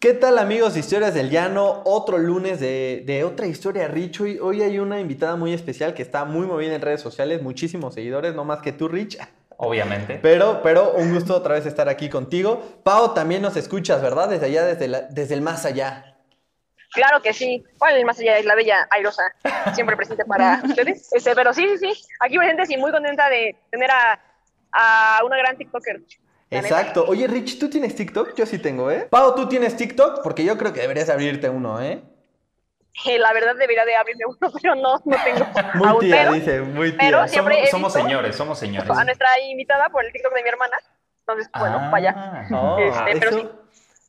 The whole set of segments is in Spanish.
¿Qué tal amigos de Historias del Llano? Otro lunes de, otra historia, Rich. Hoy, hoy, hay una invitada muy especial que está muy movida en redes sociales, muchísimos seguidores, no más que tú, Rich. Obviamente. Pero, pero un gusto otra vez estar aquí contigo. Pau, también nos escuchas, ¿verdad? Desde allá, desde, desde el más allá. Claro que sí. ¿Cuál el más allá es la bella Airosa? Siempre presente para ustedes. Este, pero sí, sí, sí. Aquí presente y muy contenta de tener a, a una gran TikToker. Exacto. Oye, Rich, ¿tú tienes TikTok? Yo sí tengo, ¿eh? Pau, ¿tú tienes TikTok? Porque yo creo que deberías abrirte uno, ¿eh? eh la verdad debería de abrirme uno, pero no, no tengo. Muy tía, dice, muy tía. Pero siempre somos, señores, somos señores. A nuestra invitada por el TikTok de mi hermana. Entonces, bueno, ah, vaya. este, pero sí.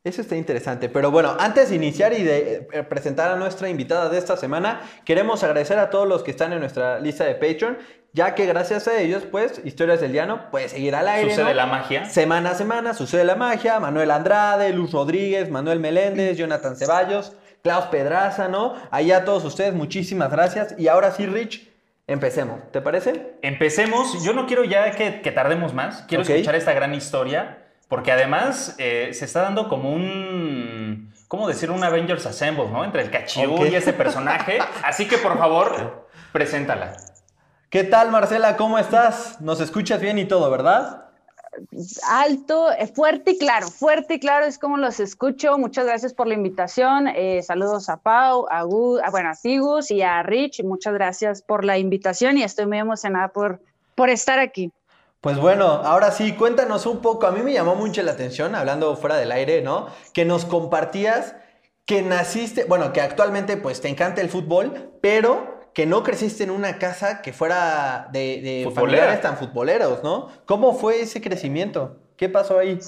Eso está interesante. Pero bueno, antes de iniciar y de eh, presentar a nuestra invitada de esta semana, queremos agradecer a todos los que están en nuestra lista de Patreon, ya que gracias a ellos, pues, Historias del Llano puede seguir al aire. Sucede la magia. Semana a semana sucede la magia. Manuel Andrade, Luz Rodríguez, Manuel Meléndez, Jonathan Ceballos, Klaus Pedraza, ¿no? Ahí a todos ustedes, muchísimas gracias. Y ahora sí, Rich, empecemos. ¿Te parece? Empecemos. Yo no quiero ya que, tardemos más. Quiero escuchar esta gran historia. Porque además eh, se está dando como un, ¿cómo decir? Un Avengers Assemble, ¿no? Entre el Cachiú y ese personaje. Así que por favor, preséntala. ¿Qué tal, Marcela? ¿Cómo estás? Nos escuchas bien y todo, ¿verdad? Alto, eh, fuerte y claro, fuerte y claro es como los escucho. Muchas gracias por la invitación. Eh, saludos a Pau, a, Gu, a, bueno, a Sigus y a Rich. Muchas gracias por la invitación y estoy muy emocionada por, por estar aquí. Pues bueno, ahora sí, cuéntanos un poco. A mí me llamó mucho la atención, hablando fuera del aire, ¿no? Que nos compartías que naciste, bueno, que actualmente pues te encanta el fútbol, pero que no creciste en una casa que fuera de, de familiares tan futboleros, ¿no? ¿Cómo fue ese crecimiento? ¿Qué pasó ahí?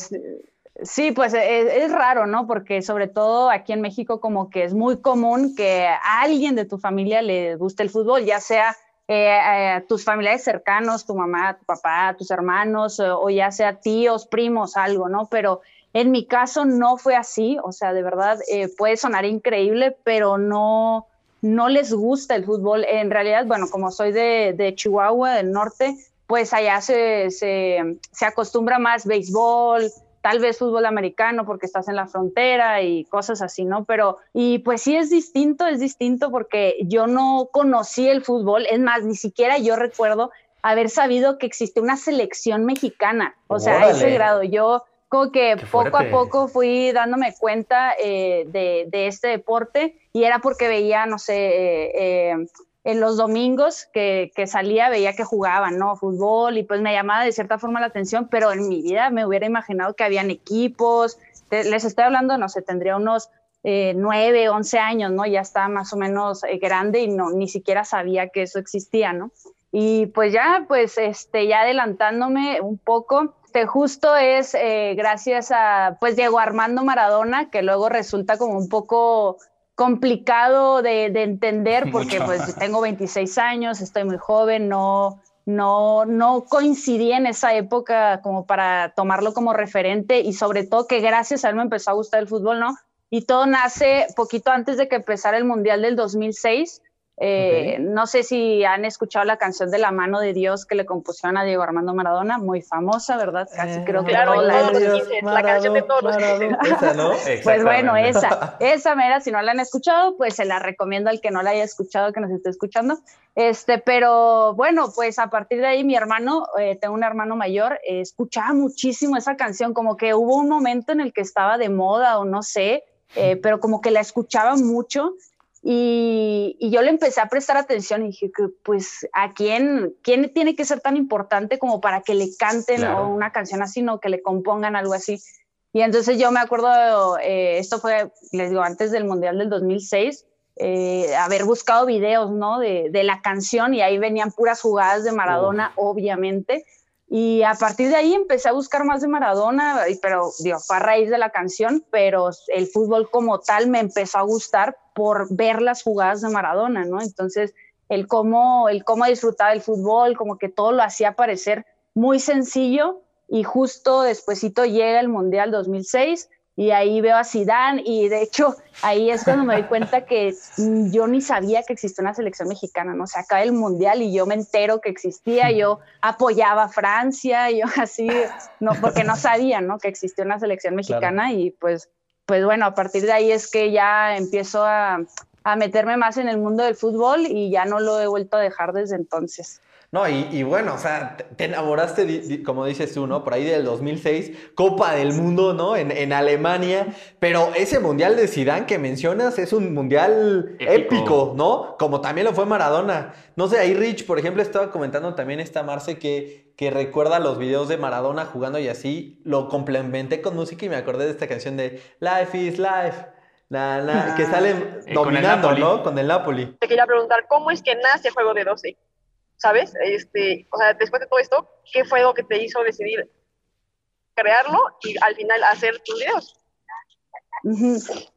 Sí. pues es, es, raro, ¿no? Porque sobre todo aquí en México como que es muy común que a alguien de tu familia le guste el fútbol, ya sea eh, eh, tus familiares cercanos, tu mamá, tu papá, tus hermanos, eh, o ya sea tíos, primos, algo, ¿no? Pero en mi caso no fue así, o sea, de verdad puede sonar increíble, pero no, no les gusta el fútbol. En realidad, bueno, como soy de, de Chihuahua, del norte, pues allá se, se, se acostumbra más béisbol, tal vez fútbol americano porque estás en la frontera y cosas así, ¿no? Pero, y pues sí es distinto, es distinto porque yo no conocí el fútbol, es más, ni siquiera yo recuerdo haber sabido que existe una selección mexicana, o sea, a ese grado, yo como que poco a poco fui dándome cuenta eh, de, de, este deporte y era porque veía, no sé, eh, eh, en los domingos que, que, salía veía que jugaban, ¿no? Fútbol y pues me llamaba de cierta forma la atención, pero en mi vida me hubiera imaginado que habían equipos. les estoy hablando, no sé, tendría unos nueve, once años, ¿no? Ya estaba más o menos grande y no, ni siquiera sabía que eso existía, ¿no? Y pues ya, pues, este, ya adelantándome un poco, este, justo es eh, gracias a, pues, Diego Armando Maradona, que luego resulta como un poco complicado de, entender porque pues tengo 26 años, estoy muy joven, no, no, no coincidí en esa época como para tomarlo como referente y sobre todo que gracias a él me empezó a gustar el fútbol, ¿no? Y todo nace poquito antes de que empezara el Mundial del 2006 eh, no sé si han escuchado la canción de La mano de Dios que le compusieron a Diego Armando Maradona, muy famosa, ¿verdad? Casi eh, creo que claro, la, la, canción de todos Esa, ¿no? Pues bueno, esa, esa mera, si no la han escuchado, pues se la recomiendo al que no la haya escuchado, que nos esté escuchando. Este, pero bueno, pues a partir de ahí mi hermano, eh, tengo un hermano mayor, escuchaba muchísimo esa canción, como que hubo un momento en el que estaba de moda o no sé, pero como que la escuchaba mucho y, yo le empecé a prestar atención y dije que, pues, ¿a quién, quién tiene que ser tan importante como para que le canten una canción así, no que le compongan algo así? Y entonces yo me acuerdo, eh, esto fue, les digo, antes del Mundial del 2006, eh, haber buscado videos, ¿no? De, de, la canción y ahí venían puras jugadas de Maradona, obviamente. Y a partir de ahí empecé a buscar más de Maradona, pero digo, fue a raíz de la canción, pero el fútbol como tal me empezó a gustar por ver las jugadas de Maradona, ¿no? Entonces el cómo, el cómo disfrutaba el fútbol, como que todo lo hacía parecer muy sencillo y justo despuesito llega el Mundial 2006 y ahí veo a Zidane y de hecho ahí es cuando me doy cuenta que yo ni sabía que existía una selección mexicana, ¿no? O sea, acaba el mundial y yo me entero que existía, yo apoyaba a Francia, yo así, no, porque no sabía, ¿no? Que existía una selección mexicana y pues, pues bueno, a partir de ahí es que ya empiezo a, a meterme más en el mundo del fútbol y ya no lo he vuelto a dejar desde entonces. No, y, bueno, o sea, te enamoraste, como dices tú, ¿no? Por ahí del 2006, Copa del Mundo, ¿no? En, Alemania, pero ese mundial de Zidane que mencionas es un mundial épico. ¿no? Como también lo fue Maradona. No sé, ahí Rich, por ejemplo, estaba comentando también esta Marce que, que recuerda los videos de Maradona jugando y así, lo complementé con música y me acordé de esta canción de Life is Life. Que sale dominando, ¿no? Con el Napoli. Te quería preguntar, ¿cómo es que nace Juego de 12? ¿sabes? Este, o sea, después de todo esto, ¿qué fue lo que te hizo decidir crearlo y al final hacer tus videos?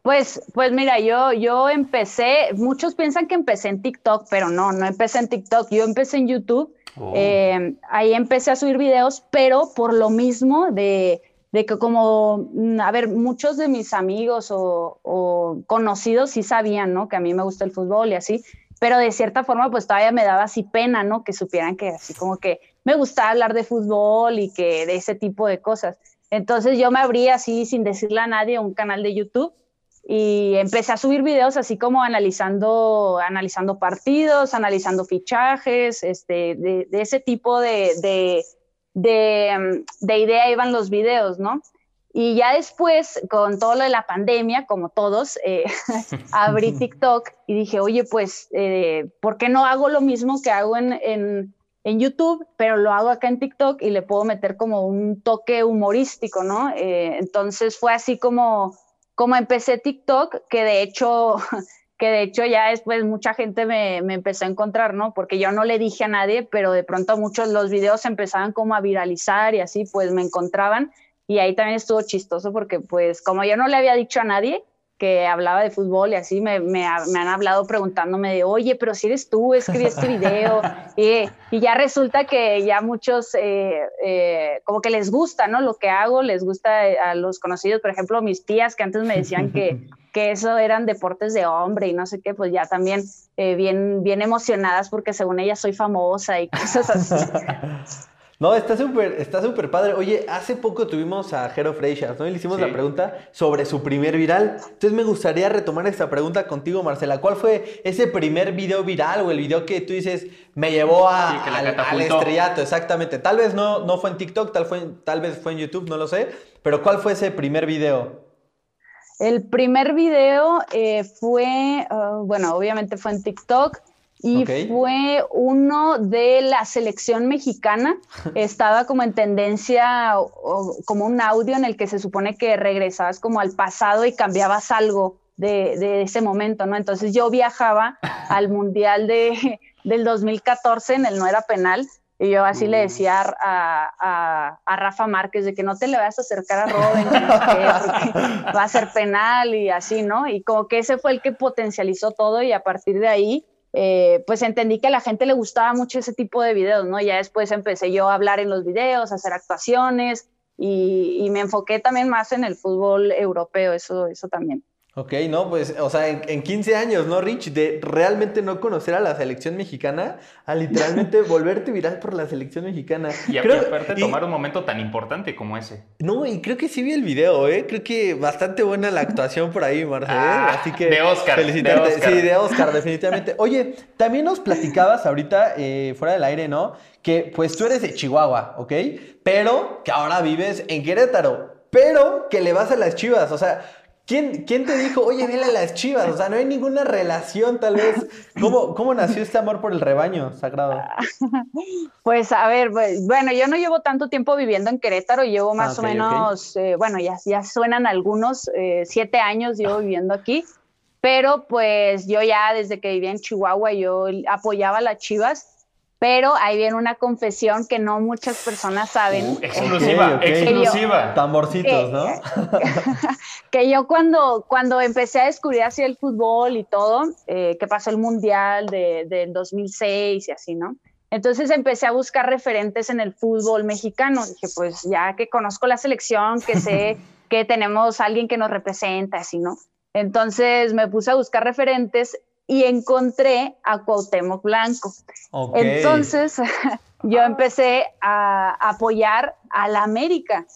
Pues, pues mira, yo, yo empecé, muchos piensan que empecé en TikTok, pero no, no empecé en TikTok, yo empecé en YouTube, oh. eh, ahí empecé a subir videos, pero por lo mismo de, de, que como, mm, a ver, muchos de mis amigos o, o, conocidos sí sabían, ¿no? Que a mí me gusta el fútbol y así, pero de cierta forma pues todavía me daba así pena, ¿no? Que supieran que así como que me gustaba hablar de fútbol y que de ese tipo de cosas. Entonces yo me abrí así sin decirle a nadie un canal de YouTube y empecé a subir videos así como analizando, analizando partidos, analizando fichajes, este, de, ese tipo de, de, de, de idea iban los videos, ¿no? Y ya después, con todo lo de la pandemia, como todos, eh, abrí TikTok y dije, oye, pues, eh, ¿por qué no hago lo mismo que hago en, en, en, YouTube, pero lo hago acá en TikTok y le puedo meter como un toque humorístico, ¿no? Eh, entonces fue así como, como empecé TikTok, que de hecho... que de hecho ya después mucha gente me, me, empezó a encontrar, ¿no? Porque yo no le dije a nadie, pero de pronto muchos los videos empezaban como a viralizar y así, pues me encontraban y ahí también estuvo chistoso porque pues como yo no le había dicho a nadie que hablaba de fútbol y así me, me, han hablado preguntándome de, oye, pero si eres tú, escribí este video. y, y, ya resulta que ya muchos eh, eh, como que les gusta, ¿no? Lo que hago, les gusta a los conocidos, por ejemplo, mis tías que antes me decían que, que eso eran deportes de hombre y no sé qué, pues ya también eh, bien, bien emocionadas porque según ellas soy famosa y cosas así. No, está súper, está súper padre. Oye, hace poco tuvimos a Jero Freixas, ¿no? Y le hicimos la pregunta sobre su primer viral. Entonces me gustaría retomar esta pregunta contigo, Marcela. ¿Cuál fue ese primer video viral o el video que tú dices me llevó a, al, estrellato? Exactamente. Tal vez no, no fue en TikTok, tal, fue, tal vez fue en YouTube, no lo sé. Pero ¿cuál fue ese primer video? El primer video eh, fue, ah, bueno, obviamente fue en TikTok y fue uno de la selección mexicana. Estaba como en tendencia, como un audio en el que se supone que regresabas como al pasado y cambiabas algo de, ese momento, ¿no? Entonces yo viajaba al Mundial de, del 2014 en el No Era Penal. Y yo así le decía a, a, Rafa Márquez de que no te le vayas a acercar a Robin, va a ser penal y así, ¿no? Y como que ese fue el que potencializó todo y a partir de ahí eh, pues entendí que a la gente le gustaba mucho ese tipo de videos, ¿no? Ya después empecé yo a hablar en los videos, a hacer actuaciones y, y me enfoqué también más en el fútbol europeo, eso, eso también. Ok, no, pues, o sea, en, 15 años, ¿no, Rich? De realmente no conocer a la selección mexicana, a literalmente volverte viral por la selección mexicana. Y aparte tomar un momento tan importante como ese. No, y creo que sí vi el video, ¿eh? Creo que bastante buena la actuación por ahí, Marcelo. Ah, Así que. De Oscar. Felicitarte. Sí, de Oscar, definitivamente. Oye, también nos platicabas ahorita, eh, fuera del aire, ¿no? Que pues tú eres de Chihuahua, ¿ok? Pero que ahora vives en Querétaro. Pero que le vas a las chivas. O sea, ¿Quién, ¿Quién, te dijo, oye, vele a las chivas? O sea, no hay ninguna relación, tal vez. ¿Cómo, ¿Cómo nació este amor por el rebaño sagrado? Pues, a ver, pues, bueno, yo no llevo tanto tiempo viviendo en Querétaro, llevo más ah, o menos, eh, bueno, ya, ya suenan algunos, eh, siete años llevo viviendo aquí, pero pues yo ya desde que vivía en Chihuahua, yo apoyaba a las chivas pero ahí viene una confesión que no muchas personas saben. Uh, exclusiva, exclusiva. Tamborcitos, ¿no? que yo cuando, cuando empecé a descubrir así el fútbol y todo, eh, que pasó el Mundial del de 2006 y así, ¿no? Entonces empecé a buscar referentes en el fútbol mexicano. Dije, pues ya que conozco la selección, que sé que tenemos alguien que nos representa, así, ¿no? Entonces me puse a buscar referentes y encontré a Cuauhtémoc Blanco. Entonces yo empecé a apoyar a la América.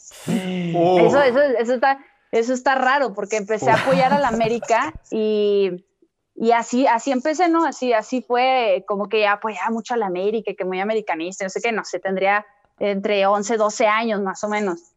Oh. Eso, eso, eso, está, eso está raro porque empecé a apoyar a la América y, y, así, así empecé, ¿no? Así, así fue como que apoyaba mucho a la América, que muy americanista, no sé qué, no sé, tendría entre 11, 12 años más o menos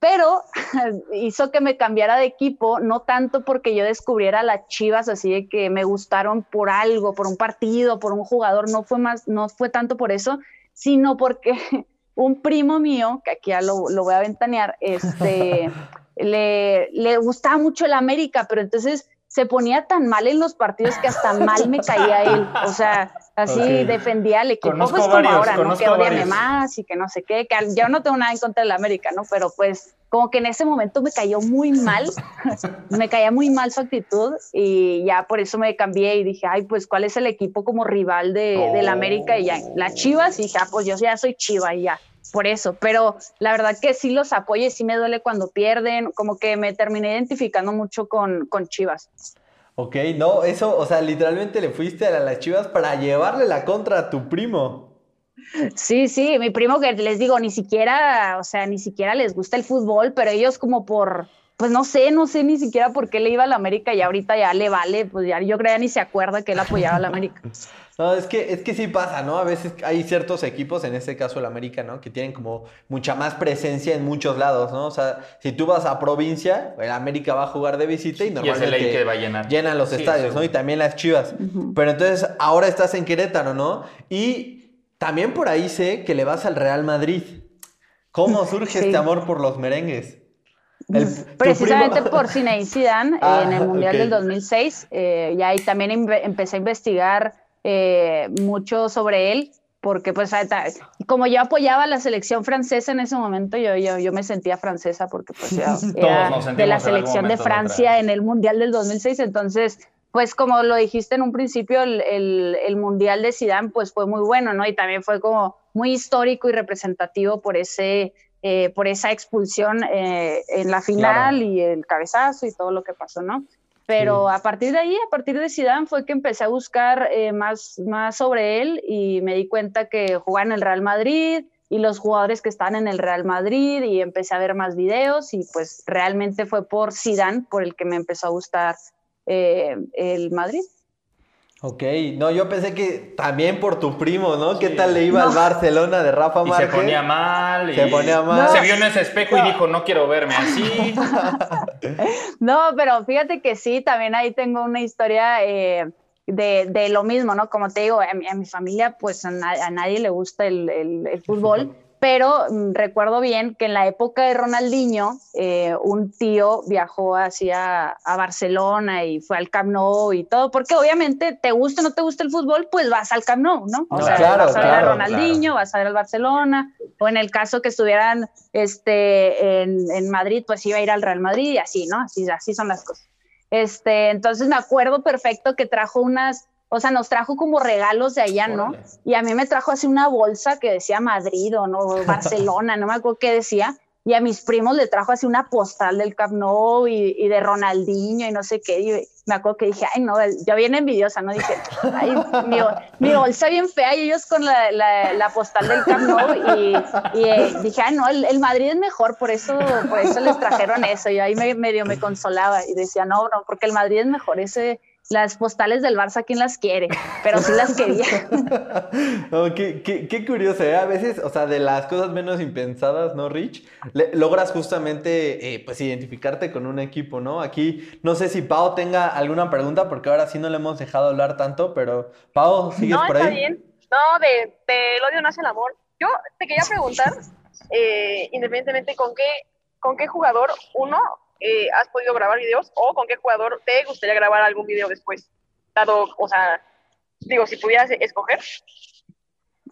pero hizo que me cambiara de equipo, no tanto porque yo descubriera las Chivas así de que me gustaron por algo, por un partido, por un jugador, no fue más, no fue tanto por eso, sino porque un primo mío, que aquí ya lo, voy a ventanear, este, le, le gustaba mucho el América, pero entonces se ponía tan mal en los partidos que hasta mal me caía él. O sea, así defendía al equipo. pues como ahora, ¿no? Que odiame más y que no sé qué. Que yo no tengo nada en contra del América, ¿no? Pero pues como que en ese momento me cayó muy mal. me caía muy mal su actitud y ya por eso me cambié y dije, ay, pues ¿cuál es el equipo como rival de, del América? Y ya, la Chivas y dije, ah, pues yo ya soy Chiva y ya por eso, pero la verdad que sí los apoyo y sí me duele cuando pierden, como que me terminé identificando mucho con, con Chivas. Ok, no, eso, o sea, literalmente le fuiste a las Chivas para llevarle la contra a tu primo. Sí, sí, mi primo que les digo, ni siquiera, o sea, ni siquiera les gusta el fútbol, pero ellos como por, pues no sé, no sé ni siquiera por qué le iba a la América y ahorita ya le vale, pues ya yo creo ya ni se acuerda que él apoyaba a la América. No, es que, es que sí pasa, ¿no? A veces hay ciertos equipos, en este caso el América, ¿no? Que tienen como mucha más presencia en muchos lados, ¿no? O sea, si tú vas a provincia, el América va a jugar de visita y normalmente y que va a llenar. llenan los estadios, ¿no? Y también las chivas. Pero entonces ahora estás en Querétaro, ¿no? Y también por ahí sé que le vas al Real Madrid. ¿Cómo surge este amor por los merengues? Precisamente por Zinedine Zidane ah, en el Mundial del 2006. Eh, y ahí también empecé a investigar eh, mucho sobre él, porque pues como yo apoyaba la selección francesa en ese momento, yo, yo, yo me sentía francesa porque pues era de la selección de Francia en el Mundial del 2006, entonces pues como lo dijiste en un principio, el, el, Mundial de Zidane pues fue muy bueno, ¿no? Y también fue como muy histórico y representativo por ese... Eh, por esa expulsión eh, en la final y el cabezazo y todo lo que pasó, ¿no? Pero a partir de ahí, a partir de Zidane, fue que empecé a buscar eh, más, más sobre él y me di cuenta que jugaba en el Real Madrid y los jugadores que están en el Real Madrid y empecé a ver más videos y pues realmente fue por Zidane por el que me empezó a gustar eh, el Madrid. Ok, no, yo pensé que también por tu primo, ¿no? ¿Qué tal le iba al Barcelona de Rafa Márquez? se ponía mal. Se ponía mal. Se vio en ese espejo y dijo, no quiero verme así. no, pero fíjate que sí, también ahí tengo una historia eh, de, de, lo mismo, ¿no? Como te digo, a mi, familia, pues a, nadie le gusta el, el fútbol pero mm, recuerdo bien que en la época de Ronaldinho, eh, un tío viajó hacia a Barcelona y fue al Camp Nou y todo, porque obviamente te gusta o no te gusta el fútbol, pues vas al Camp Nou, ¿no? O sea, vas a ver a Ronaldinho, vas a ver al Barcelona, o en el caso que estuvieran este, en, en, Madrid, pues iba a ir al Real Madrid y así, ¿no? Así, así son las cosas. Este, entonces me acuerdo perfecto que trajo unas o sea, nos trajo como regalos de allá, ¿no? Y a mí me trajo así una bolsa que decía Madrid o no, Barcelona, no me acuerdo qué decía. Y a mis primos le trajo así una postal del Camp Nou y, de Ronaldinho y no sé qué. Y me acuerdo que dije, ay, no, yo bien envidiosa, ¿no? Dije, ay, mi, bolsa bien fea y ellos con la, la, postal del Camp Nou. Y, eh, dije, ay, no, el, Madrid es mejor, por eso, por eso les trajeron eso. Y ahí me, medio me consolaba y decía, no, no, porque el Madrid es mejor, ese, las postales del Barça, ¿quién las quiere? Pero sí las quería. qué, curioso, ¿eh? A veces, o sea, de las cosas menos impensadas, ¿no, Rich? logras justamente, eh, pues, identificarte con un equipo, ¿no? Aquí, no sé si Pau tenga alguna pregunta, porque ahora sí no le hemos dejado hablar tanto, pero, Pau, ¿sigues por ahí? No, está bien. No, de, del odio nace el amor. Yo te quería preguntar, eh, independientemente con qué, con qué jugador uno eh, has podido grabar videos o con qué jugador te gustaría grabar algún video después? Dado, o sea, digo, si pudieras escoger.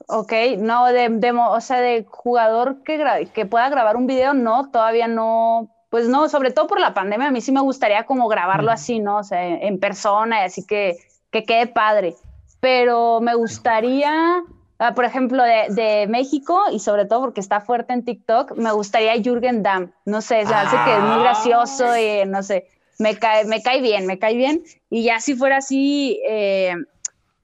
Ok, no, de, de, o sea, de jugador que, que pueda grabar un video, no, todavía no, pues no, sobre todo por la pandemia, a mí sí me gustaría como grabarlo así, ¿no? O sea, en persona, y así que, que quede padre. Pero me gustaría, ah, por ejemplo, de, de, México, y sobre todo porque está fuerte en TikTok, me gustaría Jürgen Damm. No sé, se hace que es muy gracioso y no sé, me cae, me cae bien, me cae bien. Y ya si fuera así, eh,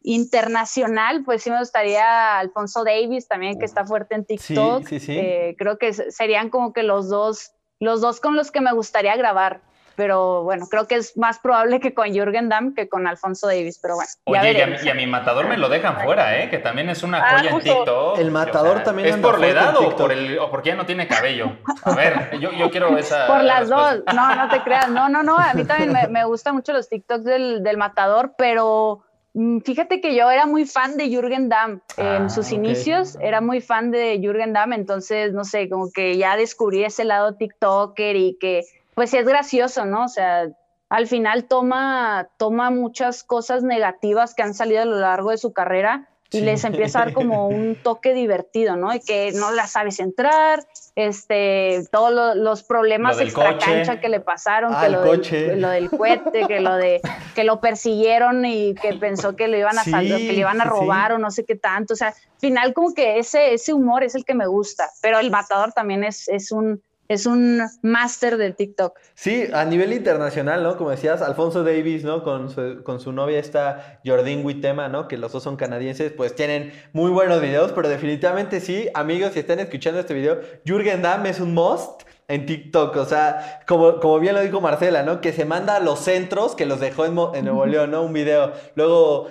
internacional, pues sí me gustaría Alfonso Davis también, que está fuerte en TikTok. Sí, sí, sí. Eh, creo que serían como que los dos, los dos con los que me gustaría grabar. Pero bueno, creo que es más probable que con Jürgen Damm que con Alfonso Davis, pero bueno. Oye, y a, mi matador me lo dejan fuera, ¿eh? Que también es una ah, joya en TikTok. El matador también ¿Es por la edad o, por el, o porque ya no tiene cabello? A ver, yo, yo quiero esa. Por las dos. No, no te creas. No, no, no. A mí también me, me gustan mucho los TikToks del, del matador, pero Mm, fíjate que yo era muy fan de Jürgen Damm en ah, sus inicios, era muy fan de Jürgen Damm, entonces, no sé, como que ya descubrí ese lado TikToker y que, pues sí es gracioso, ¿no? O sea, al final toma, toma muchas cosas negativas que han salido a lo largo de su carrera y les empieza a dar como un toque divertido, ¿no? Y que no la sabes entrar, este, todos los problemas extra cancha que le pasaron, que lo, del, lo del cohete, que lo de que lo persiguieron y que pensó que lo iban a que le iban a robar o no sé qué tanto, o sea, final como que ese ese humor es el que me gusta, pero el matador también es es un es un máster del TikTok. Sí, a nivel internacional, ¿no? Como decías, Alfonso Davis, ¿no? Con su, con su novia esta Jordín Witema, ¿no? Que los dos son canadienses, pues tienen muy buenos videos, pero definitivamente sí, amigos, si están escuchando este video, Jürgen Damm es un must en TikTok. O sea, como, como bien lo dijo Marcela, ¿no? Que se manda a los centros que los dejó en, Nuevo León, ¿no? Un video. Luego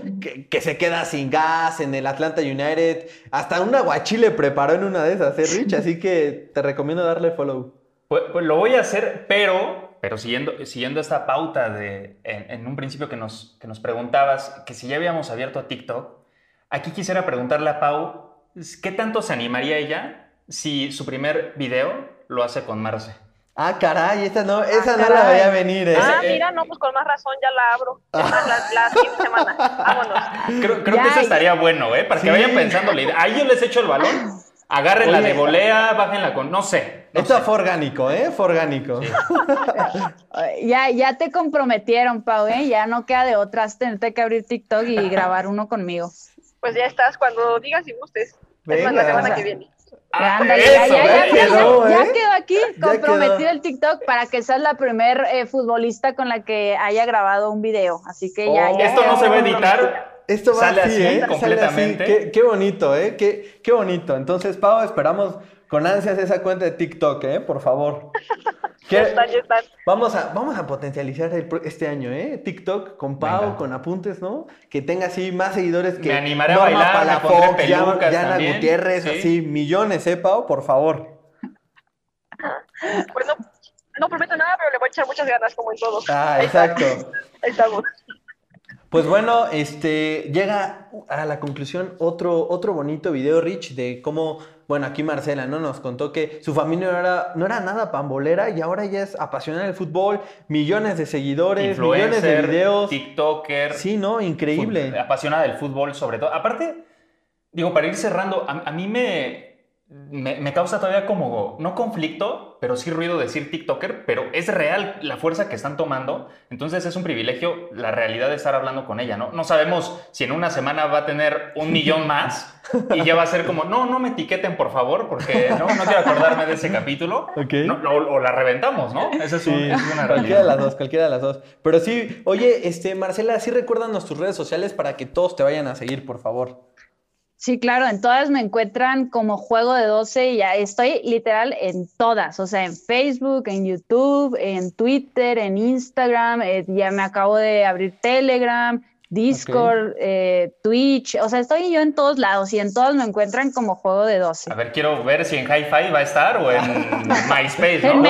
que, se queda sin gas en el Atlanta United. Hasta un aguachile preparó en una de esas, ¿eh, Rich? Así que te recomiendo darle follow. Pues, pues lo voy a hacer, pero, pero siguiendo, siguiendo esta pauta de, en, un principio que nos, que nos preguntabas, que si ya habíamos abierto a TikTok, aquí quisiera preguntarle a Pau, ¿qué tanto se animaría ella si su primer video lo hace con Marce. Ah, caray, esa no, esa ah, no la veía venir, ¿eh? Ah, mira, no, pues con más razón ya la abro. la, siguiente semana. Vámonos. Creo, creo que eso estaría bueno, ¿eh? Para que vayan pensando. Ahí yo les echo el balón. Agárrenla la de volea, bájenla con. No sé. Esto fue orgánico, ¿eh? Fue orgánico. ya, ya te comprometieron, Pau, ¿eh? Ya no queda de otras tenerte que abrir TikTok y grabar uno conmigo. Pues ya estás, cuando digas y gustes. Es más, la semana que viene. Ah, ya, quedó, aquí comprometido el TikTok para que seas la primer eh, futbolista con la que haya grabado un video. Así que ya. Oh, esto no se va a editar. Esto va sale así, ¿eh? completamente. Qué, bonito, ¿eh? Qué, qué bonito. Entonces, Pau, esperamos con ansias esa cuenta de TikTok, ¿eh? Por favor. Ya están, ya están. Vamos a, vamos a potencializar este año, ¿eh? TikTok con Pau, con apuntes, ¿no? Que tenga así más seguidores que. Me animaré a bailar, me pondré Yana Gutiérrez, así, millones, ¿eh, Pau? Por favor. Pues no, no prometo nada, pero le voy a echar muchas ganas, como en todo. Ah, exacto. Ahí estamos. Pues bueno, este llega a la conclusión otro, otro bonito video, Rich, de cómo, bueno, aquí Marcela, ¿no? Nos contó que su familia no era, no era nada pambolera y ahora ella es apasionada del fútbol, millones de seguidores, millones de videos. TikToker. Sí, ¿no? Increíble. Apasionada del fútbol, sobre todo. Aparte, digo, para ir cerrando, a mí me, me, causa todavía como, no conflicto, pero sí ruido decir TikToker, pero es real la fuerza que están tomando. Entonces es un privilegio la realidad de estar hablando con ella, ¿no? No sabemos si en una semana va a tener un millón más y ya va a ser como, no, no me etiqueten, por favor, porque no, no quiero acordarme de ese capítulo. o, la reventamos, ¿no? Esa es, una realidad. Cualquiera de las dos, cualquiera de las dos. Pero sí, oye, este, Marcela, sí recuérdanos tus redes sociales para que todos te vayan a seguir, por favor. Sí, claro, en todas me encuentran como juego de 12 y ya estoy literal en todas, o sea, en Facebook, en YouTube, en Twitter, en Instagram, eh, ya me acabo de abrir Telegram, Discord, eh, Twitch, o sea, estoy yo en todos lados y en todas me encuentran como juego de 12. A ver, quiero ver si en Hi-Fi va a estar o en MySpace, ¿no?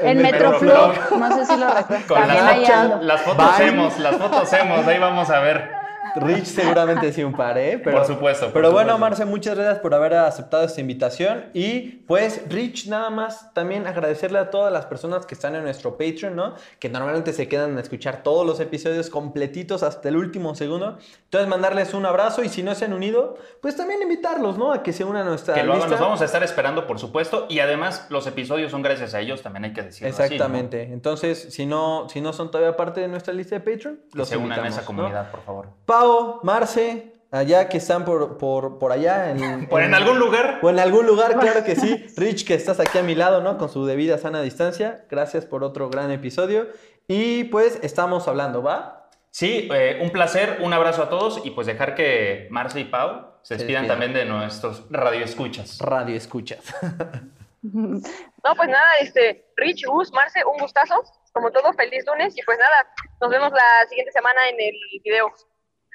en, en no sé si lo recuerdo. Con las, las fotos hemos, las fotos hemos, ahí vamos a ver. Rich seguramente sí un par, ¿eh? Pero, por supuesto. pero bueno, supuesto. Marce, muchas gracias por haber aceptado esta invitación. Y pues, Rich, nada más también agradecerle a todas las personas que están en nuestro Patreon, ¿no? Que normalmente se quedan a escuchar todos los episodios completitos hasta el último segundo. Entonces, mandarles un abrazo y si no se han unido, pues también invitarlos, ¿no? A que se unan a nuestra Que lo hagan, nos vamos a estar esperando, por supuesto. Y además, los episodios son gracias a ellos, también hay que decirlo. así, ¿no? Exactamente. Entonces, si no, si no son todavía parte de nuestra lista de Patreon, Que los se unan a esa ¿no? comunidad, por favor. Pau, Marce, allá que están por, por, por allá. En, Por en algún lugar. O en algún lugar, claro que sí. Rich, que estás aquí a mi lado, ¿no? Con su debida sana distancia. Gracias por otro gran episodio. Y pues estamos hablando, ¿va? Sí, eh, un placer, un abrazo a todos y pues dejar que Marce y Pau se Se despidan también de nuestros radioescuchas. Radio escuchas. No, pues nada, este, Rich, Gus, Marce, un gustazo. Como todo, feliz lunes. Y pues nada, nos vemos la siguiente semana en el video.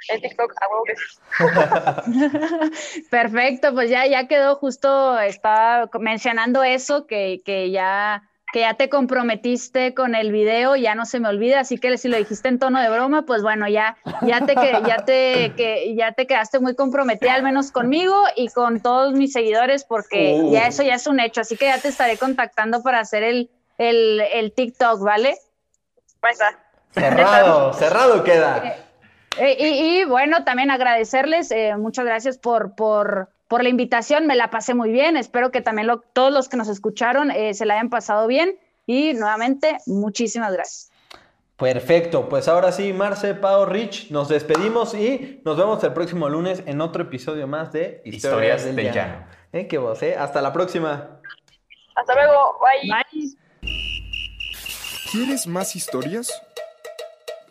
En TikTok, a huevo que sí. Perfecto, pues ya, ya quedó justo, estaba mencionando eso, que, que ya que ya te comprometiste con el video, ya no se me olvida, así que si lo dijiste en tono de broma, pues bueno, ya, ya te que, ya te que ya te quedaste muy comprometida, al menos conmigo y con todos mis seguidores, porque Uh. ya eso ya es un hecho, así que ya te estaré contactando para hacer el, el, el TikTok, ¿vale? Está. Cerrado, cerrado queda. Eh, y, y, bueno, también agradecerles, eh, muchas gracias por, por, por, la invitación, me la pasé muy bien, espero que también lo, todos los que nos escucharon eh, se la hayan pasado bien y nuevamente muchísimas gracias. Perfecto, pues ahora sí, Marce, Pau, Rich, nos despedimos y nos vemos el próximo lunes en otro episodio más de Historias del Llano. ¿Eh? ¿Qué vos, eh? Hasta la próxima. Hasta luego, bye. Bye. ¿Quieres más historias?